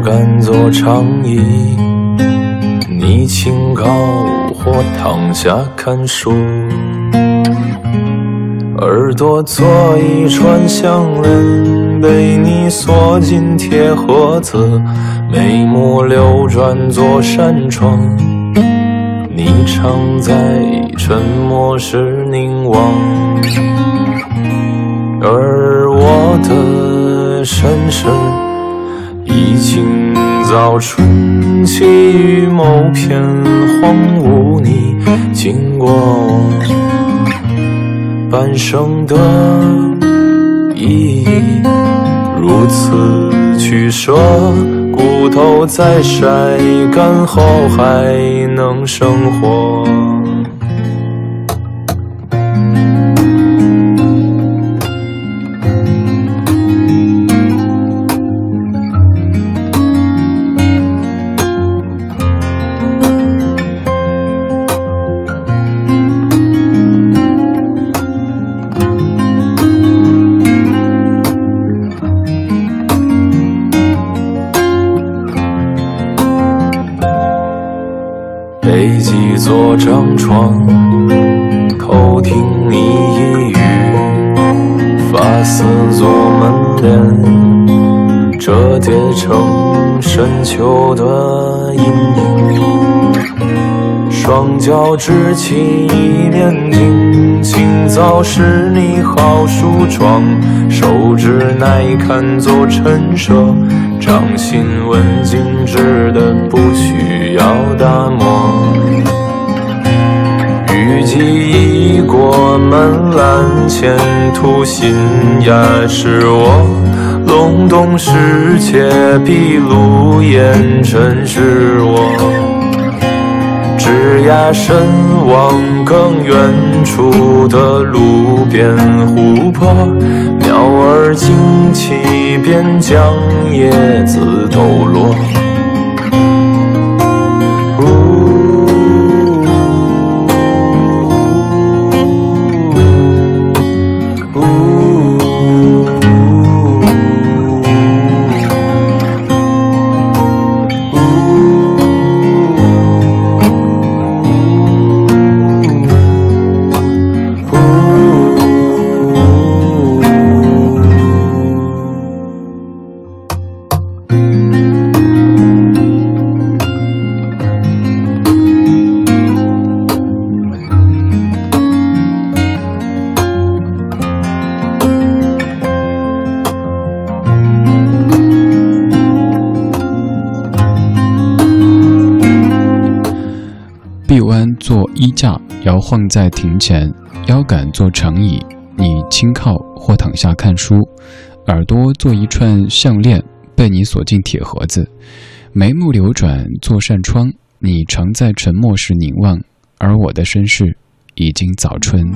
腰杆做长椅，你清高或躺下看书。耳朵做一串项链，被你锁进铁盒子，眉目流转做扇窗，你常在沉默时凝望，而我的身世已经早春起于某片荒芜，你经过半生的意义，如此取舍，骨头在晒干后还能生活。双脚支起一面镜，清早是你好梳妆，手指耐看做陈设，掌心纹静致的不需要打磨。雨季已过门栏前，途新芽是我隆冬时节闭路烟尘是我。枝桠深望更远处的路边湖泊，鸟儿惊起便将叶子抖落。晃在庭前，腰杆做长椅，你轻靠或躺下看书，耳朵做一串项链，被你锁进铁盒子，眉目流转做扇窗，你常在沉默时凝望，而我的身世已经早春。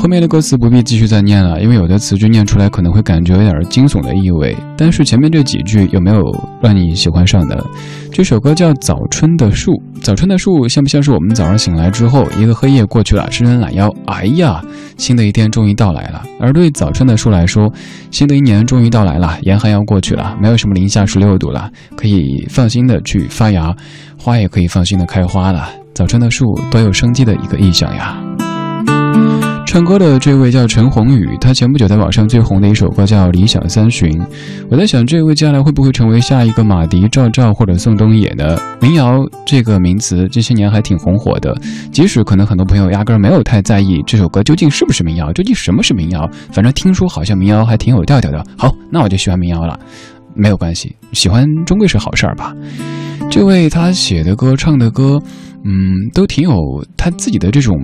后面的歌词不必继续再念了，因为有的词句念出来可能会感觉有点惊悚的意味。但是前面这几句有没有让你喜欢上的？这首歌叫《早春的树》，早春的树像不像是我们早上醒来之后，一个黑夜过去了，伸伸懒腰，哎呀，新的一天终于到来了。而对早春的树来说，新的一年终于到来了，严寒要过去了，没有什么零下十六度了，可以放心的去发芽，花也可以放心的开花了。早春的树多有生机的一个意象呀！唱歌的这位叫陈鸿宇，他前不久在网上最红的一首歌叫《理想三旬》。我在想，这位将来会不会成为下一个马迪、赵照或者宋冬野呢？民谣这个名词这些年还挺红火的，即使可能很多朋友压根儿没有太在意这首歌究竟是不是民谣，究竟什么是民谣，反正听说好像民谣还挺有调调的。好，那我就喜欢民谣了，没有关系，喜欢终归是好事儿吧。这位他写的歌、唱的歌，嗯，都挺有他自己的这种。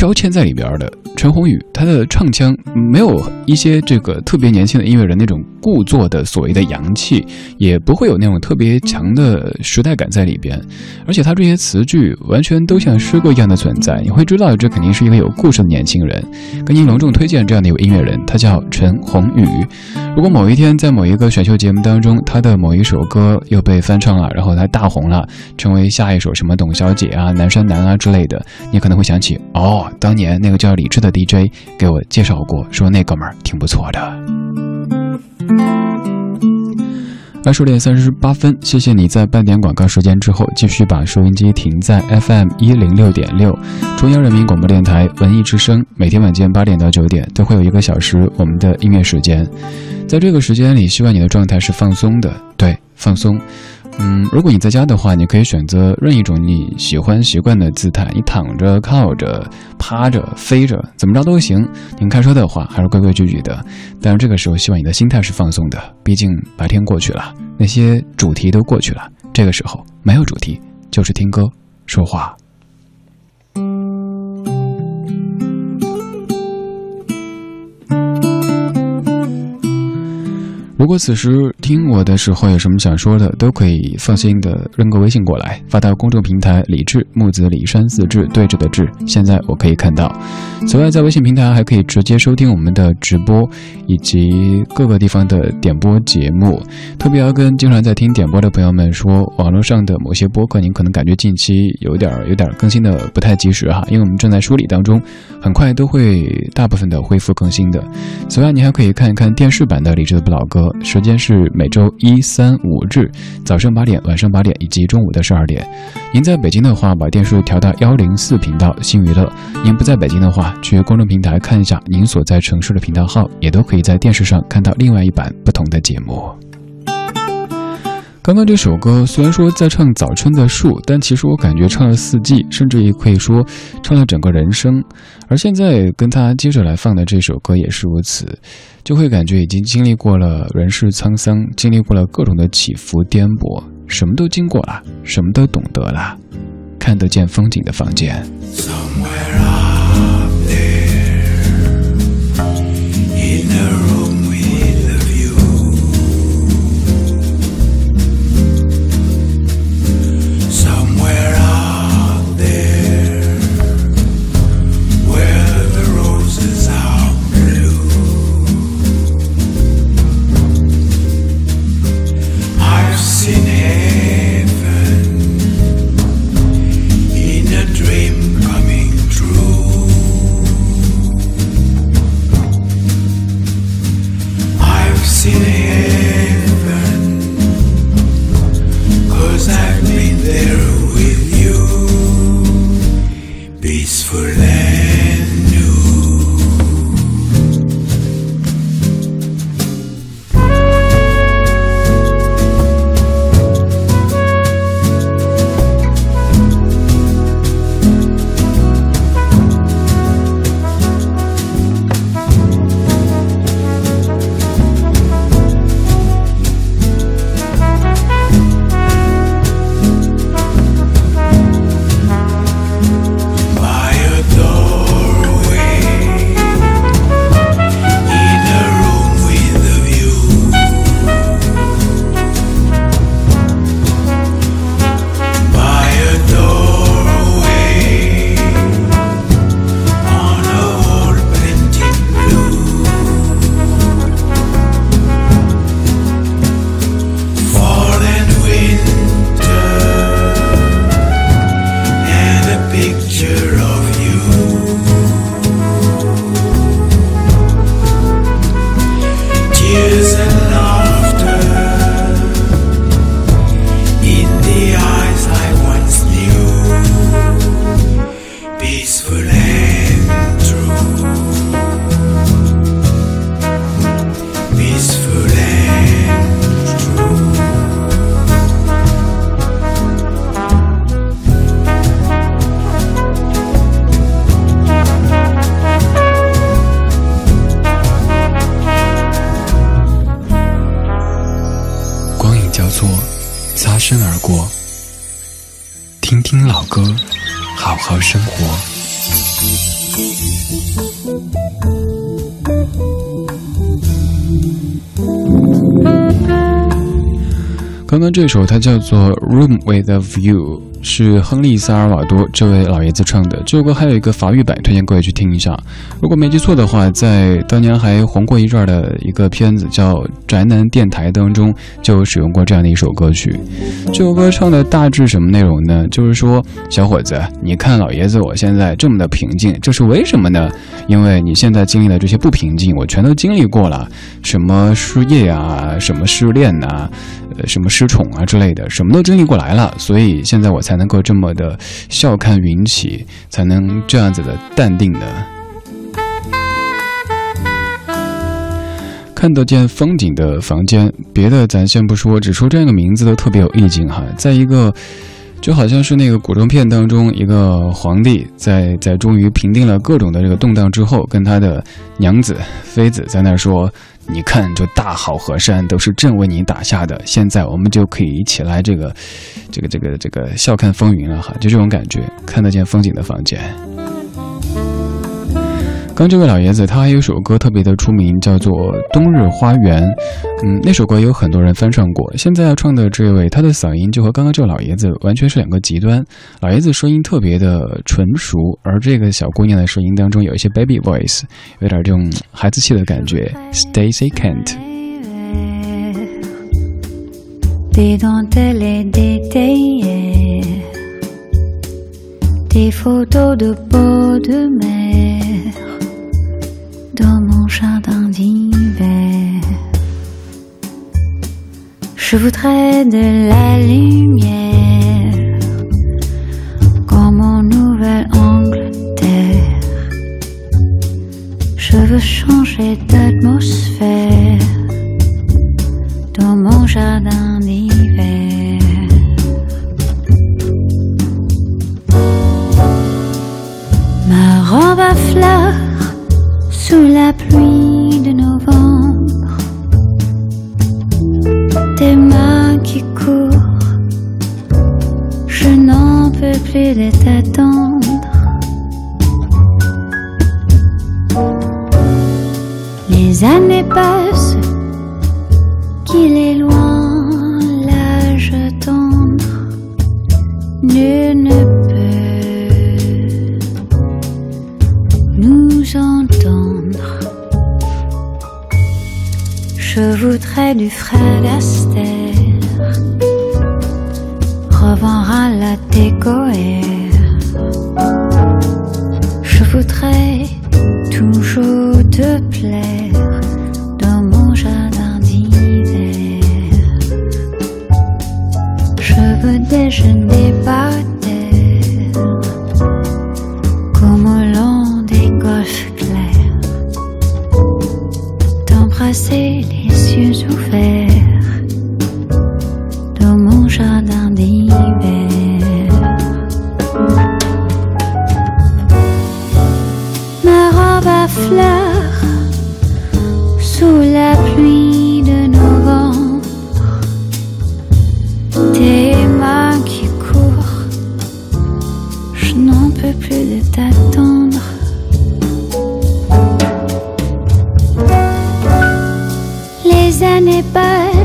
标签在里边的陈鸿宇，他的唱腔没有一些这个特别年轻的音乐人那种故作的所谓的洋气，也不会有那种特别强的时代感在里边，而且他这些词句完全都像诗歌一样的存在，你会知道这肯定是一个有故事的年轻人。跟您隆重推荐这样的一位音乐人，他叫陈鸿宇。如果某一天在某一个选秀节目当中，他的某一首歌又被翻唱了，然后他大红了，成为下一首什么董小姐啊、南山南啊之类的，你可能会想起，哦，当年那个叫李志的 DJ 给我介绍过，说那哥们儿挺不错的。二十点三十八分，谢谢你在半点广告时间之后，继续把收音机停在 FM 一零六点六，中央人民广播电台文艺之声。每天晚间八点到九点都会有一个小时我们的音乐时间，在这个时间里，希望你的状态是放松的，对，放松。嗯，如果你在家的话，你可以选择任意一种你喜欢习惯的姿态，你躺着、靠着、趴着、飞着，怎么着都行。你开车的话，还是规规矩矩的。但是这个时候，希望你的心态是放松的，毕竟白天过去了，那些主题都过去了。这个时候没有主题，就是听歌、说话。如果此时听我的时候有什么想说的，都可以放心的扔个微信过来，发到公众平台“李志木子李山四志对着的志”。现在我可以看到。此外，在微信平台还可以直接收听我们的直播以及各个地方的点播节目。特别要跟经常在听点播的朋友们说，网络上的某些播客您可能感觉近期有点有点更新的不太及时哈，因为我们正在梳理当中，很快都会大部分的恢复更新的。此外，你还可以看一看电视版的李志的不老歌。时间是每周一、三、五日早上八点、晚上八点以及中午的十二点。您在北京的话，把电视调到幺零四频道新娱乐；您不在北京的话，去公众平台看一下您所在城市的频道号，也都可以在电视上看到另外一版不同的节目。刚刚这首歌虽然说在唱早春的树，但其实我感觉唱了四季，甚至也可以说唱了整个人生。而现在跟他接着来放的这首歌也是如此，就会感觉已经经历过了人世沧桑，经历过了各种的起伏颠簸，什么都经过了，什么都懂得了，看得见风景的房间。picture. 刚刚这首它叫做《Room with a View》，是亨利·萨尔瓦多这位老爷子唱的。这首歌还有一个法语版，推荐各位去听一下。如果没记错的话，在当年还红过一阵的一个片子叫《宅男电台》当中，就有使用过这样的一首歌曲。这首歌唱的大致什么内容呢？就是说，小伙子，你看老爷子我现在这么的平静，这是为什么呢？因为你现在经历的这些不平静，我全都经历过了。什么失业啊，什么失恋呐，什么失宠啊之类的，什么都经历过来了，所以现在我才能够这么的笑看云起，才能这样子的淡定的看得见风景的房间。别的咱先不说，只说这个名字都特别有意境哈。在一个。就好像是那个古装片当中，一个皇帝在在终于平定了各种的这个动荡之后，跟他的娘子妃子在那说：“你看，这大好河山都是朕为你打下的，现在我们就可以一起来这个，这个这个这个笑看风云了哈，就这种感觉，看得见风景的房间。”刚这位老爷子，他还有首歌特别的出名，叫做《冬日花园》。嗯，那首歌有很多人翻唱过。现在要唱的这位，他的嗓音就和刚刚这位老爷子完全是两个极端。老爷子声音特别的纯熟，而这个小姑娘的声音当中有一些 baby voice，有点这种孩子气的感觉。Stacy Kent。dans mon jardin d'hiver. Je voudrais de la lumière comme mon Nouvelle-Angleterre. Je veux changer d'atmosphère dans mon jardin d'hiver. Ma robe à fleurs sous la pluie de novembre, tes mains qui courent, je n'en peux plus de t'attendre. Les années passent, qu'il est loin l'âge tendre, nul ne Je voudrais du fragaster, revendre à la décoère. Je voudrais toujours te plaire dans mon jardin d'hiver. Je veux déjeuner Bye.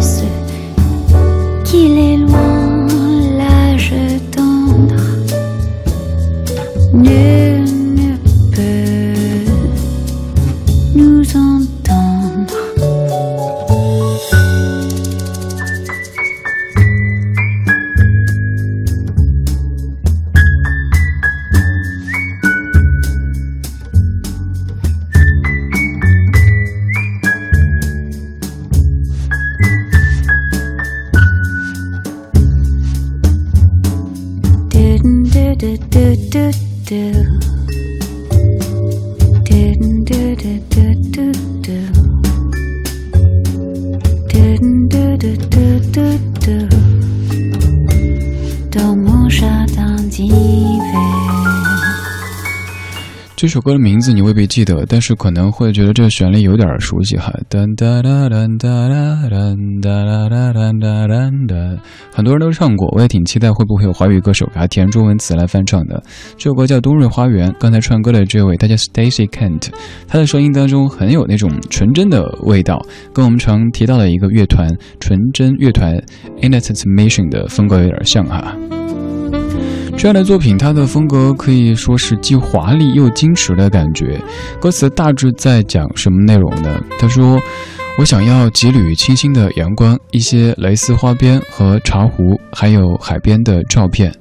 这首歌的名字你未必记得，但是可能会觉得这个旋律有点熟悉哈。很多人都唱过，我也挺期待会不会有华语歌手给他填中文词来翻唱的。这首歌叫《冬日花园》，刚才唱歌的这位，他叫 Stacy Kent，他的声音当中很有那种纯真的味道，跟我们常提到的一个乐团——纯真乐团 Innocent Mission 的风格有点像哈。这样的作品，它的风格可以说是既华丽又矜持的感觉。歌词大致在讲什么内容呢？他说：“我想要几缕清新的阳光，一些蕾丝花边和茶壶，还有海边的照片。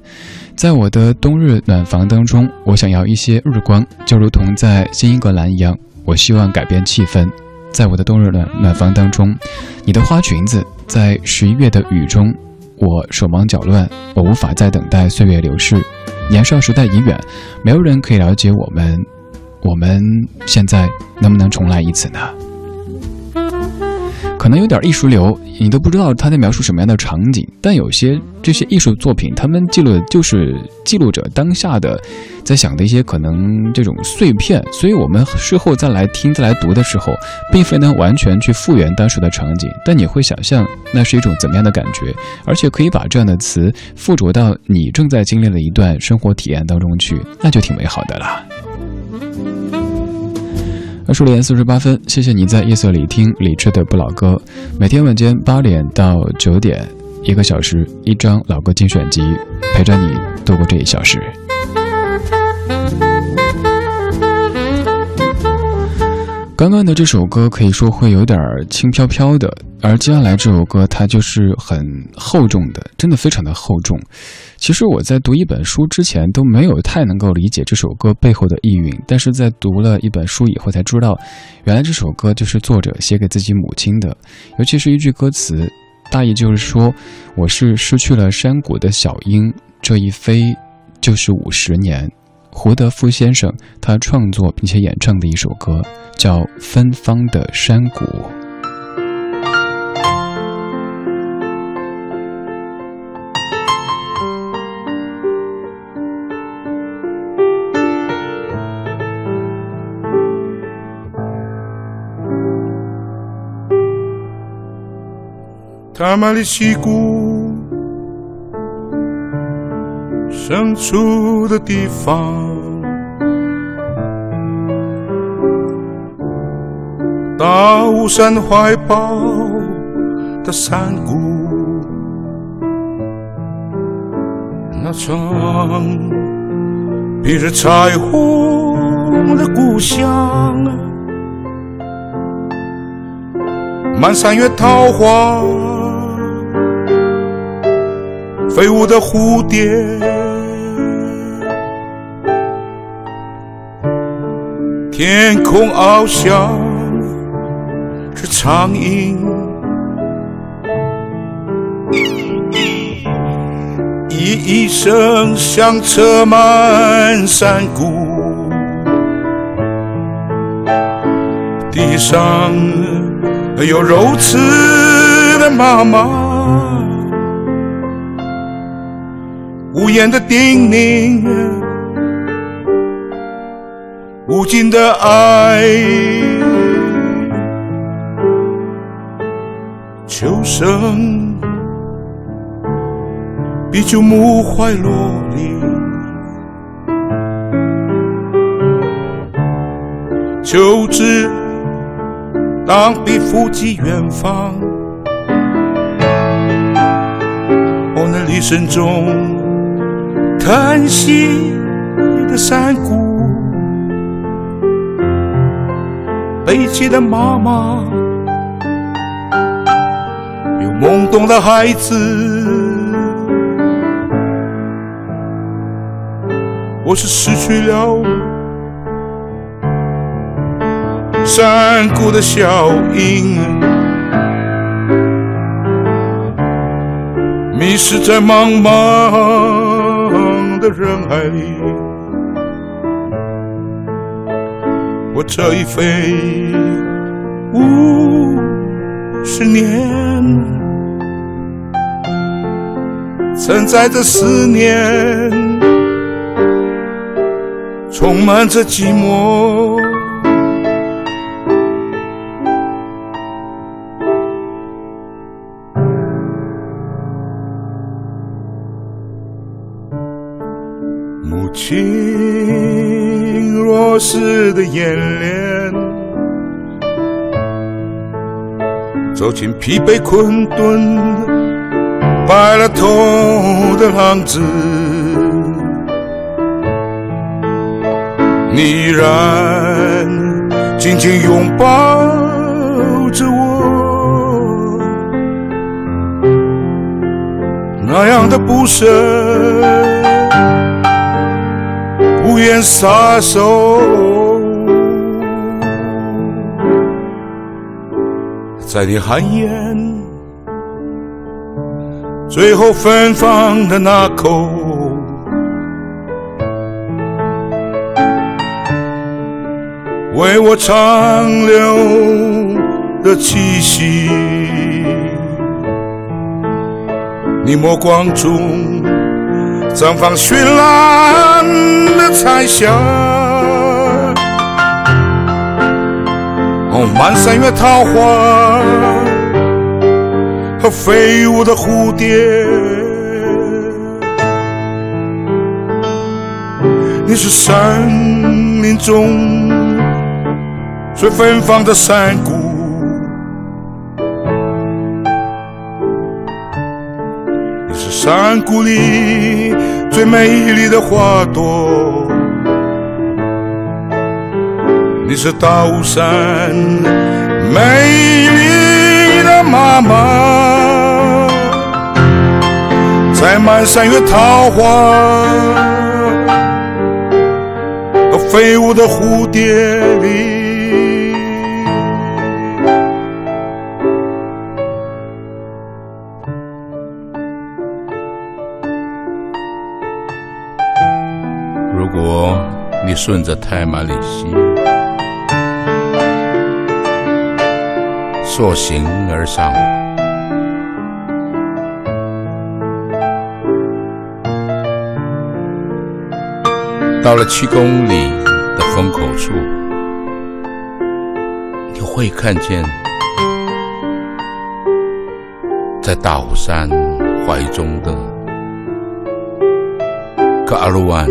在我的冬日暖房当中，我想要一些日光，就如同在新英格兰一样。我希望改变气氛。在我的冬日暖暖房当中，你的花裙子在十一月的雨中。”我手忙脚乱，我无法再等待岁月流逝，年少时代已远，没有人可以了解我们，我们现在能不能重来一次呢？可能有点艺术流，你都不知道他在描述什么样的场景。但有些这些艺术作品，他们记录的就是记录着当下的，在想的一些可能这种碎片。所以我们事后再来听、再来读的时候，并非能完全去复原当时的场景，但你会想象那是一种怎么样的感觉，而且可以把这样的词附着到你正在经历的一段生活体验当中去，那就挺美好的啦。二十点四十八分，谢谢你在夜色里听李志的不老歌。每天晚间八点到九点，一个小时一张老歌精选集，陪着你度过这一小时。刚刚的这首歌可以说会有点轻飘飘的，而接下来这首歌它就是很厚重的，真的非常的厚重。其实我在读一本书之前都没有太能够理解这首歌背后的意蕴，但是在读了一本书以后才知道，原来这首歌就是作者写给自己母亲的。尤其是一句歌词，大意就是说：“我是失去了山谷的小鹰，这一飞就是五十年。”胡德夫先生他创作并且演唱的一首歌叫《芬芳的山谷》。塔马里西谷。深处的地方，大雾山怀抱的山谷，那场披着彩虹的故乡，满山月桃花，飞舞的蝴蝶。天空翱翔着苍鹰，一一声响彻满山谷。地上有柔慈的妈妈，无言的叮咛。无尽的爱，秋声比酒木槐落林，秋枝当笔抚及远方，我那离声中叹息的山谷。悲泣的妈妈，有懵懂的孩子。我是失去了山谷的小鹰，迷失在茫茫的人海里。我这一飞五十年，承载着思念，充满着寂寞。母亲。弱势的眼帘，走进疲惫困顿、白了头的浪子，你依然紧紧拥抱着我，那样的不舍，不愿撒手，在你寒烟最后芬芳的那口。为我长留的气息，你目光中绽放绚烂的彩霞。哦，满山月桃花和飞舞的蝴蝶，你是生命中。最芬芳的山谷，你是山谷里美丽的花朵，你是大山美丽的妈妈，在满山的桃花和飞舞的蝴蝶里。顺着泰马里溪，溯行而上，到了七公里的风口处，你会看见，在大虎山怀中的格阿鲁湾。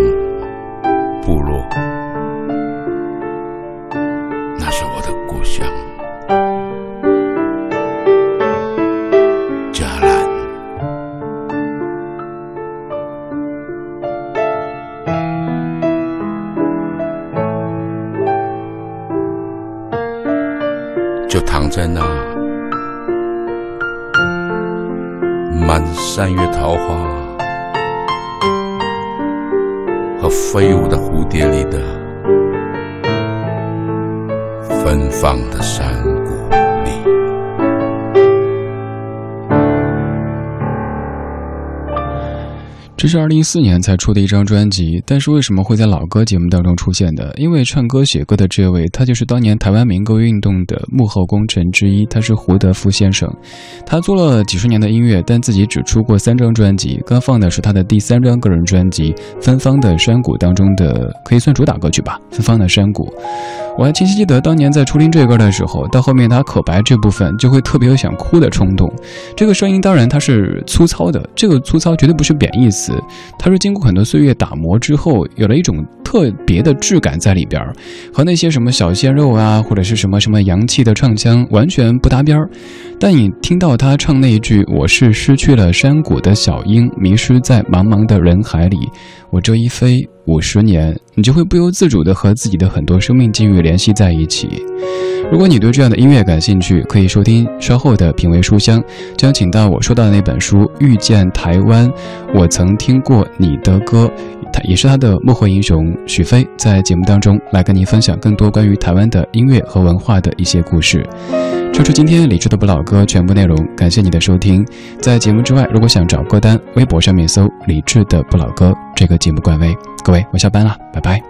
和飞舞的蝴蝶里的芬芳的山谷。这是二零一四年才出的一张专辑，但是为什么会在老歌节目当中出现的？因为唱歌写歌的这位，他就是当年台湾民歌运动的幕后功臣之一，他是胡德夫先生。他做了几十年的音乐，但自己只出过三张专辑。刚放的是他的第三张个人专辑《芬芳的山谷》当中的，可以算主打歌曲吧，《芬芳的山谷》。我还清晰记得当年在初听这歌的时候，到后面他口白这部分就会特别有想哭的冲动。这个声音当然它是粗糙的，这个粗糙绝对不是贬义词。它是经过很多岁月打磨之后，有了一种特别的质感在里边儿，和那些什么小鲜肉啊，或者是什么什么洋气的唱腔完全不搭边儿。但你听到他唱那一句“我是失去了山谷的小鹰，迷失在茫茫的人海里，我这一飞五十年”，你就会不由自主地和自己的很多生命境遇联系在一起。如果你对这样的音乐感兴趣，可以收听稍后的品味书香，将请到我说到的那本书《遇见台湾》，我曾听过你的歌，他也是他的幕后英雄许飞，在节目当中来跟您分享更多关于台湾的音乐和文化的一些故事。说出今天理智的不老歌全部内容，感谢你的收听。在节目之外，如果想找歌单，微博上面搜“理智的不老歌”这个节目官微。各位，我下班了，拜拜。